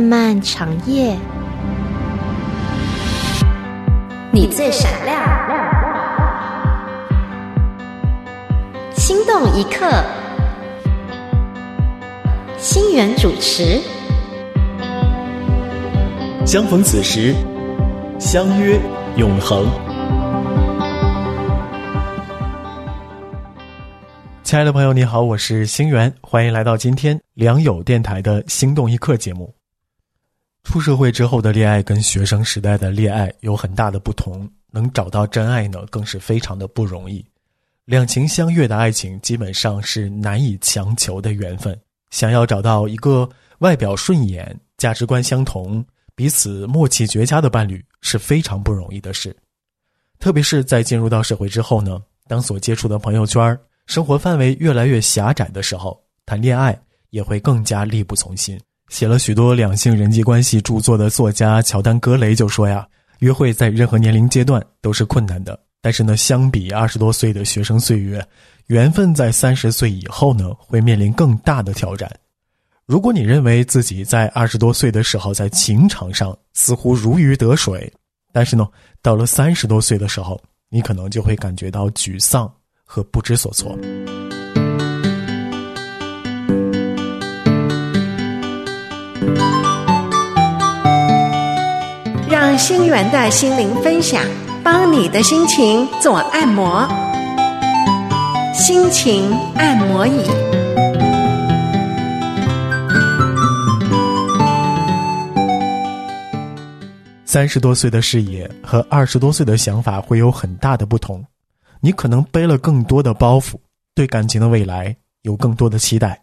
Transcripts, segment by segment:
漫漫长夜，你最闪亮，心动一刻，心源主持。相逢此时，相约永恒。亲爱的朋友，你好，我是星源，欢迎来到今天良友电台的心动一刻节目。出社会之后的恋爱跟学生时代的恋爱有很大的不同，能找到真爱呢，更是非常的不容易。两情相悦的爱情基本上是难以强求的缘分，想要找到一个外表顺眼、价值观相同、彼此默契绝佳的伴侣是非常不容易的事。特别是在进入到社会之后呢，当所接触的朋友圈生活范围越来越狭窄的时候，谈恋爱也会更加力不从心。写了许多两性人际关系著作的作家乔丹·格雷就说呀：“约会在任何年龄阶段都是困难的，但是呢，相比二十多岁的学生岁月，缘分在三十岁以后呢，会面临更大的挑战。如果你认为自己在二十多岁的时候在情场上似乎如鱼得水，但是呢，到了三十多岁的时候，你可能就会感觉到沮丧。”和不知所措。心源的心灵分享，帮你的心情做按摩。心情按摩椅。三十多岁的视野和二十多岁的想法会有很大的不同。你可能背了更多的包袱，对感情的未来有更多的期待，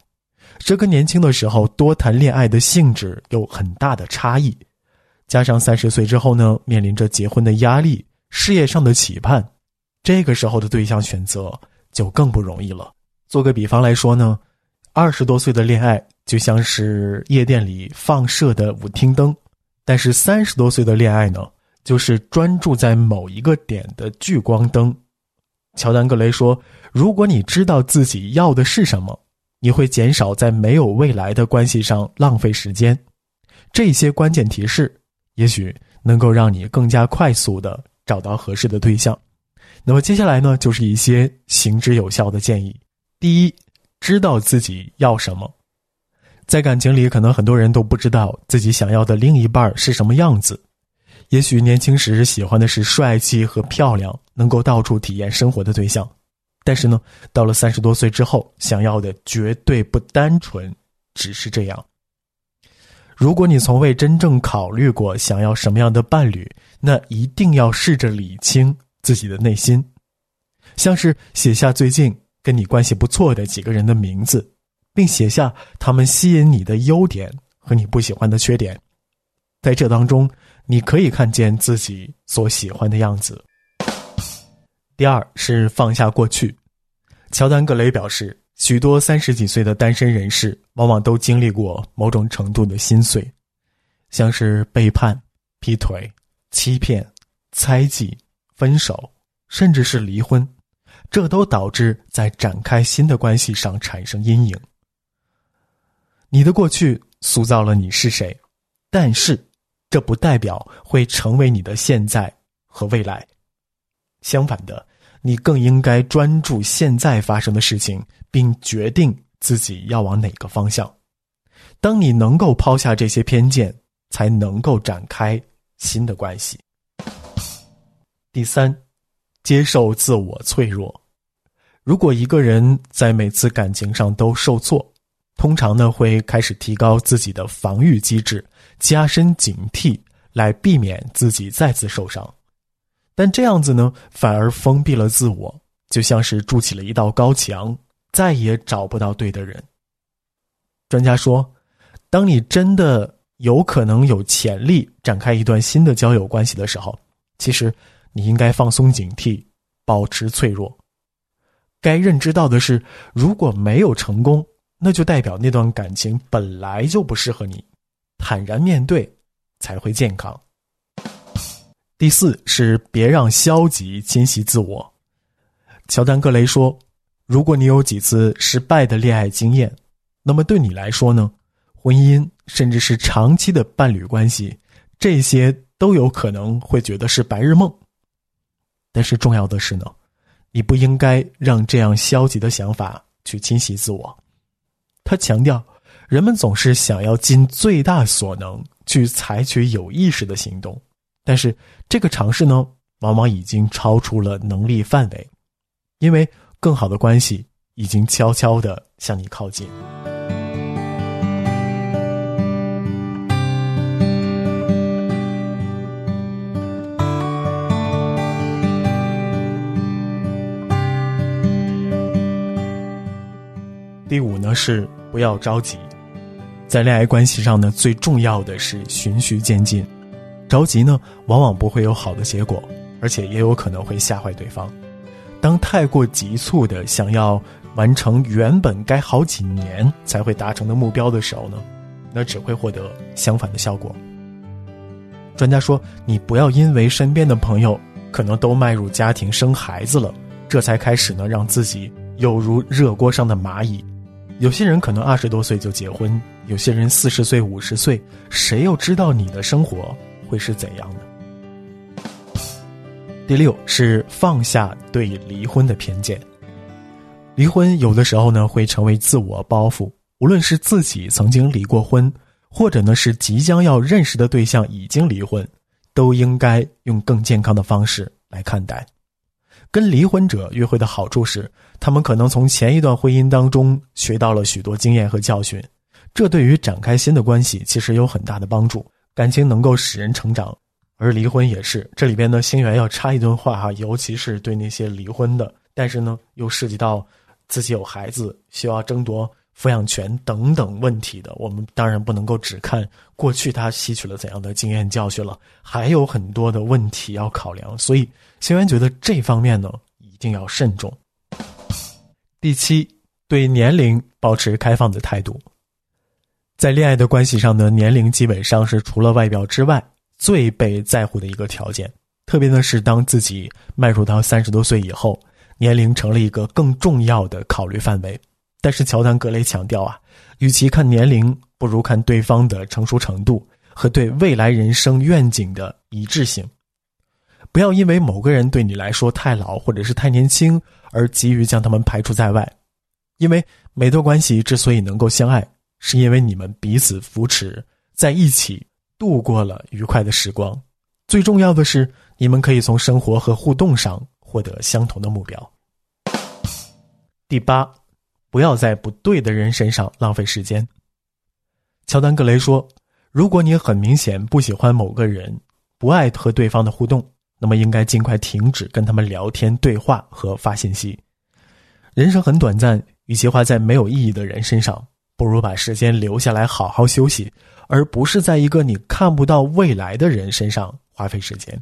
这跟年轻的时候多谈恋爱的性质有很大的差异。加上三十岁之后呢，面临着结婚的压力、事业上的期盼，这个时候的对象选择就更不容易了。做个比方来说呢，二十多岁的恋爱就像是夜店里放射的舞厅灯，但是三十多岁的恋爱呢，就是专注在某一个点的聚光灯。乔丹·格雷说：“如果你知道自己要的是什么，你会减少在没有未来的关系上浪费时间。这些关键提示，也许能够让你更加快速的找到合适的对象。那么接下来呢，就是一些行之有效的建议。第一，知道自己要什么。在感情里，可能很多人都不知道自己想要的另一半是什么样子。”也许年轻时喜欢的是帅气和漂亮，能够到处体验生活的对象，但是呢，到了三十多岁之后，想要的绝对不单纯，只是这样。如果你从未真正考虑过想要什么样的伴侣，那一定要试着理清自己的内心，像是写下最近跟你关系不错的几个人的名字，并写下他们吸引你的优点和你不喜欢的缺点，在这当中。你可以看见自己所喜欢的样子。第二是放下过去。乔丹·格雷表示，许多三十几岁的单身人士往往都经历过某种程度的心碎，像是背叛、劈腿、欺骗、猜忌、分手，甚至是离婚，这都导致在展开新的关系上产生阴影。你的过去塑造了你是谁，但是。这不代表会成为你的现在和未来，相反的，你更应该专注现在发生的事情，并决定自己要往哪个方向。当你能够抛下这些偏见，才能够展开新的关系。第三，接受自我脆弱。如果一个人在每次感情上都受挫，通常呢会开始提高自己的防御机制。加深警惕，来避免自己再次受伤，但这样子呢，反而封闭了自我，就像是筑起了一道高墙，再也找不到对的人。专家说，当你真的有可能有潜力展开一段新的交友关系的时候，其实你应该放松警惕，保持脆弱。该认知到的是，如果没有成功，那就代表那段感情本来就不适合你。坦然面对，才会健康。第四是别让消极侵袭自我。乔丹·格雷说：“如果你有几次失败的恋爱经验，那么对你来说呢，婚姻，甚至是长期的伴侣关系，这些都有可能会觉得是白日梦。但是重要的是呢，你不应该让这样消极的想法去侵袭自我。他强调，人们总是想要尽最大所能去采取有意识的行动，但是这个尝试呢，往往已经超出了能力范围，因为更好的关系已经悄悄的向你靠近。第五呢是不要着急，在恋爱关系上呢，最重要的是循序渐进。着急呢，往往不会有好的结果，而且也有可能会吓坏对方。当太过急促的想要完成原本该好几年才会达成的目标的时候呢，那只会获得相反的效果。专家说，你不要因为身边的朋友可能都迈入家庭生孩子了，这才开始呢让自己有如热锅上的蚂蚁。有些人可能二十多岁就结婚，有些人四十岁、五十岁，谁又知道你的生活会是怎样的？第六是放下对离婚的偏见。离婚有的时候呢会成为自我包袱，无论是自己曾经离过婚，或者呢是即将要认识的对象已经离婚，都应该用更健康的方式来看待。跟离婚者约会的好处是，他们可能从前一段婚姻当中学到了许多经验和教训，这对于展开新的关系其实有很大的帮助。感情能够使人成长，而离婚也是。这里边呢，星源要插一段话哈，尤其是对那些离婚的，但是呢又涉及到自己有孩子需要争夺抚养权等等问题的，我们当然不能够只看过去他吸取了怎样的经验教训了，还有很多的问题要考量，所以。星源觉得这方面呢一定要慎重。第七，对年龄保持开放的态度。在恋爱的关系上呢，年龄基本上是除了外表之外最被在乎的一个条件。特别的是，当自己迈入到三十多岁以后，年龄成了一个更重要的考虑范围。但是，乔丹·格雷强调啊，与其看年龄，不如看对方的成熟程度和对未来人生愿景的一致性。不要因为某个人对你来说太老或者是太年轻而急于将他们排除在外，因为每段关系之所以能够相爱，是因为你们彼此扶持，在一起度过了愉快的时光。最重要的是，你们可以从生活和互动上获得相同的目标。第八，不要在不对的人身上浪费时间。乔丹·格雷说：“如果你很明显不喜欢某个人，不爱和对方的互动。”那么应该尽快停止跟他们聊天、对话和发信息。人生很短暂，与其花在没有意义的人身上，不如把时间留下来好好休息，而不是在一个你看不到未来的人身上花费时间。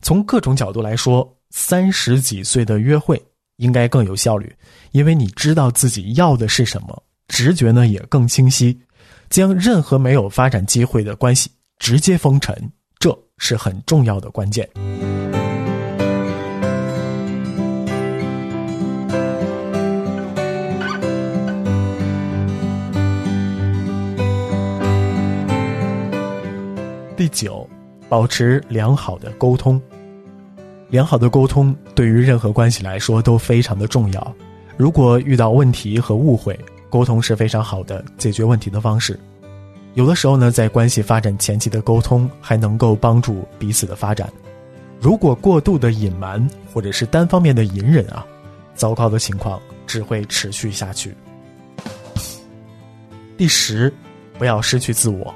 从各种角度来说，三十几岁的约会应该更有效率，因为你知道自己要的是什么，直觉呢也更清晰，将任何没有发展机会的关系直接封尘。这是很重要的关键。第九，保持良好的沟通。良好的沟通对于任何关系来说都非常的重要。如果遇到问题和误会，沟通是非常好的解决问题的方式。有的时候呢，在关系发展前期的沟通还能够帮助彼此的发展。如果过度的隐瞒或者是单方面的隐忍啊，糟糕的情况只会持续下去。第十，不要失去自我。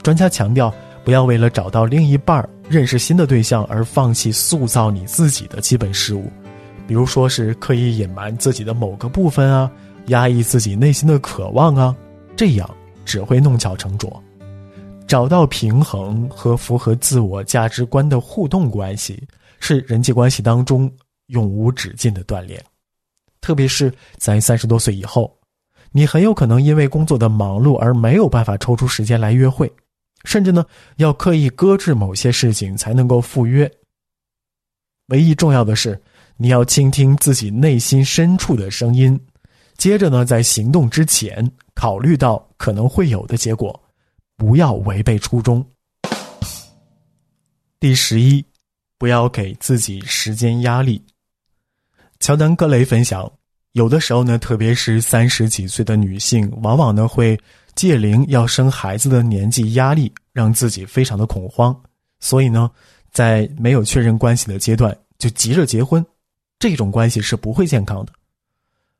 专家强调，不要为了找到另一半、认识新的对象而放弃塑造你自己的基本事物，比如说是刻意隐瞒自己的某个部分啊，压抑自己内心的渴望啊，这样。只会弄巧成拙，找到平衡和符合自我价值观的互动关系，是人际关系当中永无止境的锻炼。特别是在三十多岁以后，你很有可能因为工作的忙碌而没有办法抽出时间来约会，甚至呢要刻意搁置某些事情才能够赴约。唯一重要的是，你要倾听自己内心深处的声音，接着呢在行动之前。考虑到可能会有的结果，不要违背初衷。第十一，不要给自己时间压力。乔丹·格雷分享，有的时候呢，特别是三十几岁的女性，往往呢会借龄要生孩子的年纪压力，让自己非常的恐慌，所以呢，在没有确认关系的阶段就急着结婚，这种关系是不会健康的。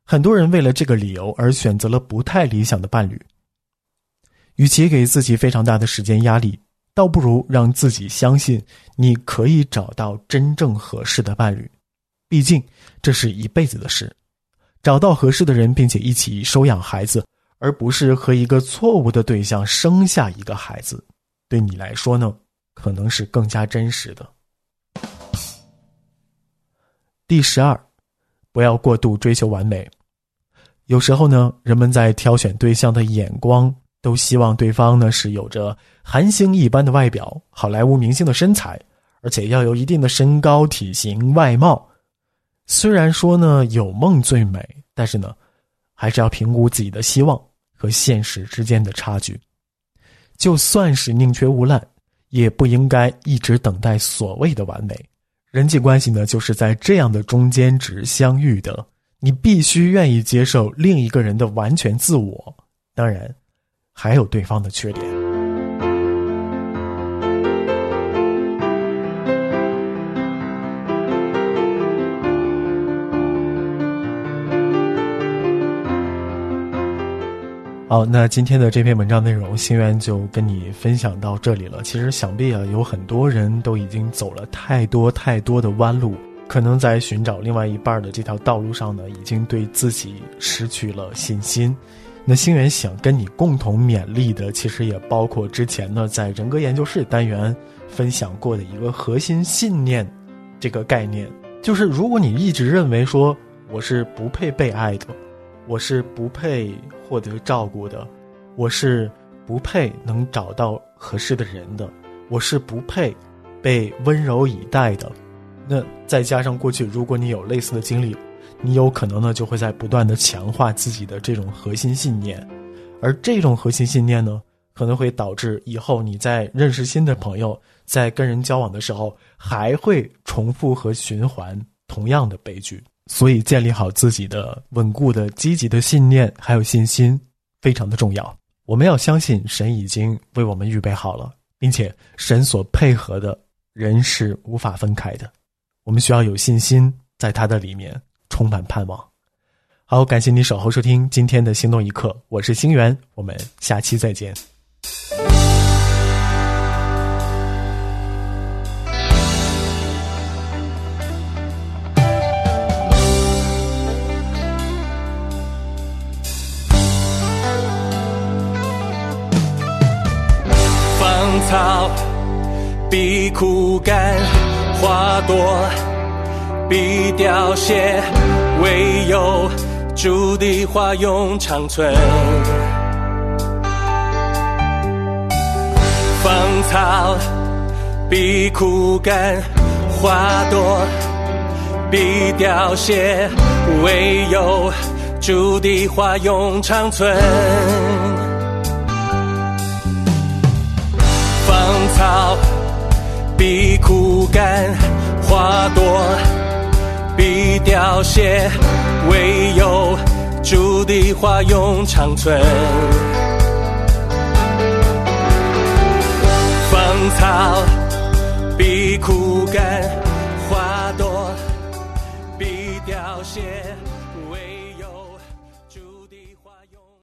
很多人为了这个理由而选择了不太理想的伴侣。与其给自己非常大的时间压力。倒不如让自己相信，你可以找到真正合适的伴侣，毕竟这是一辈子的事。找到合适的人，并且一起收养孩子，而不是和一个错误的对象生下一个孩子，对你来说呢，可能是更加真实的。第十二，不要过度追求完美。有时候呢，人们在挑选对象的眼光。都希望对方呢是有着韩星一般的外表、好莱坞明星的身材，而且要有一定的身高、体型、外貌。虽然说呢有梦最美，但是呢，还是要评估自己的希望和现实之间的差距。就算是宁缺毋滥，也不应该一直等待所谓的完美。人际关系呢，就是在这样的中间值相遇的。你必须愿意接受另一个人的完全自我，当然。还有对方的缺点。好，那今天的这篇文章内容，心源就跟你分享到这里了。其实想必啊，有很多人都已经走了太多太多的弯路，可能在寻找另外一半的这条道路上呢，已经对自己失去了信心。那星源想跟你共同勉励的，其实也包括之前呢在人格研究室单元分享过的一个核心信念，这个概念就是：如果你一直认为说我是不配被爱的，我是不配获得照顾的，我是不配能找到合适的人的，我是不配被温柔以待的，那再加上过去，如果你有类似的经历。你有可能呢，就会在不断的强化自己的这种核心信念，而这种核心信念呢，可能会导致以后你在认识新的朋友，在跟人交往的时候，还会重复和循环同样的悲剧。所以，建立好自己的稳固的、积极的信念还有信心，非常的重要。我们要相信神已经为我们预备好了，并且神所配合的人是无法分开的。我们需要有信心，在他的里面。充满盼望。好，感谢你守候收听今天的心动一刻，我是星源，我们下期再见。必枯干，花朵。必凋谢，唯有主的花永长存。芳草必枯干，花朵必凋谢，唯有主的花永长存。比枯干，花朵。比凋谢，唯有主的花永长存。芳草比枯干，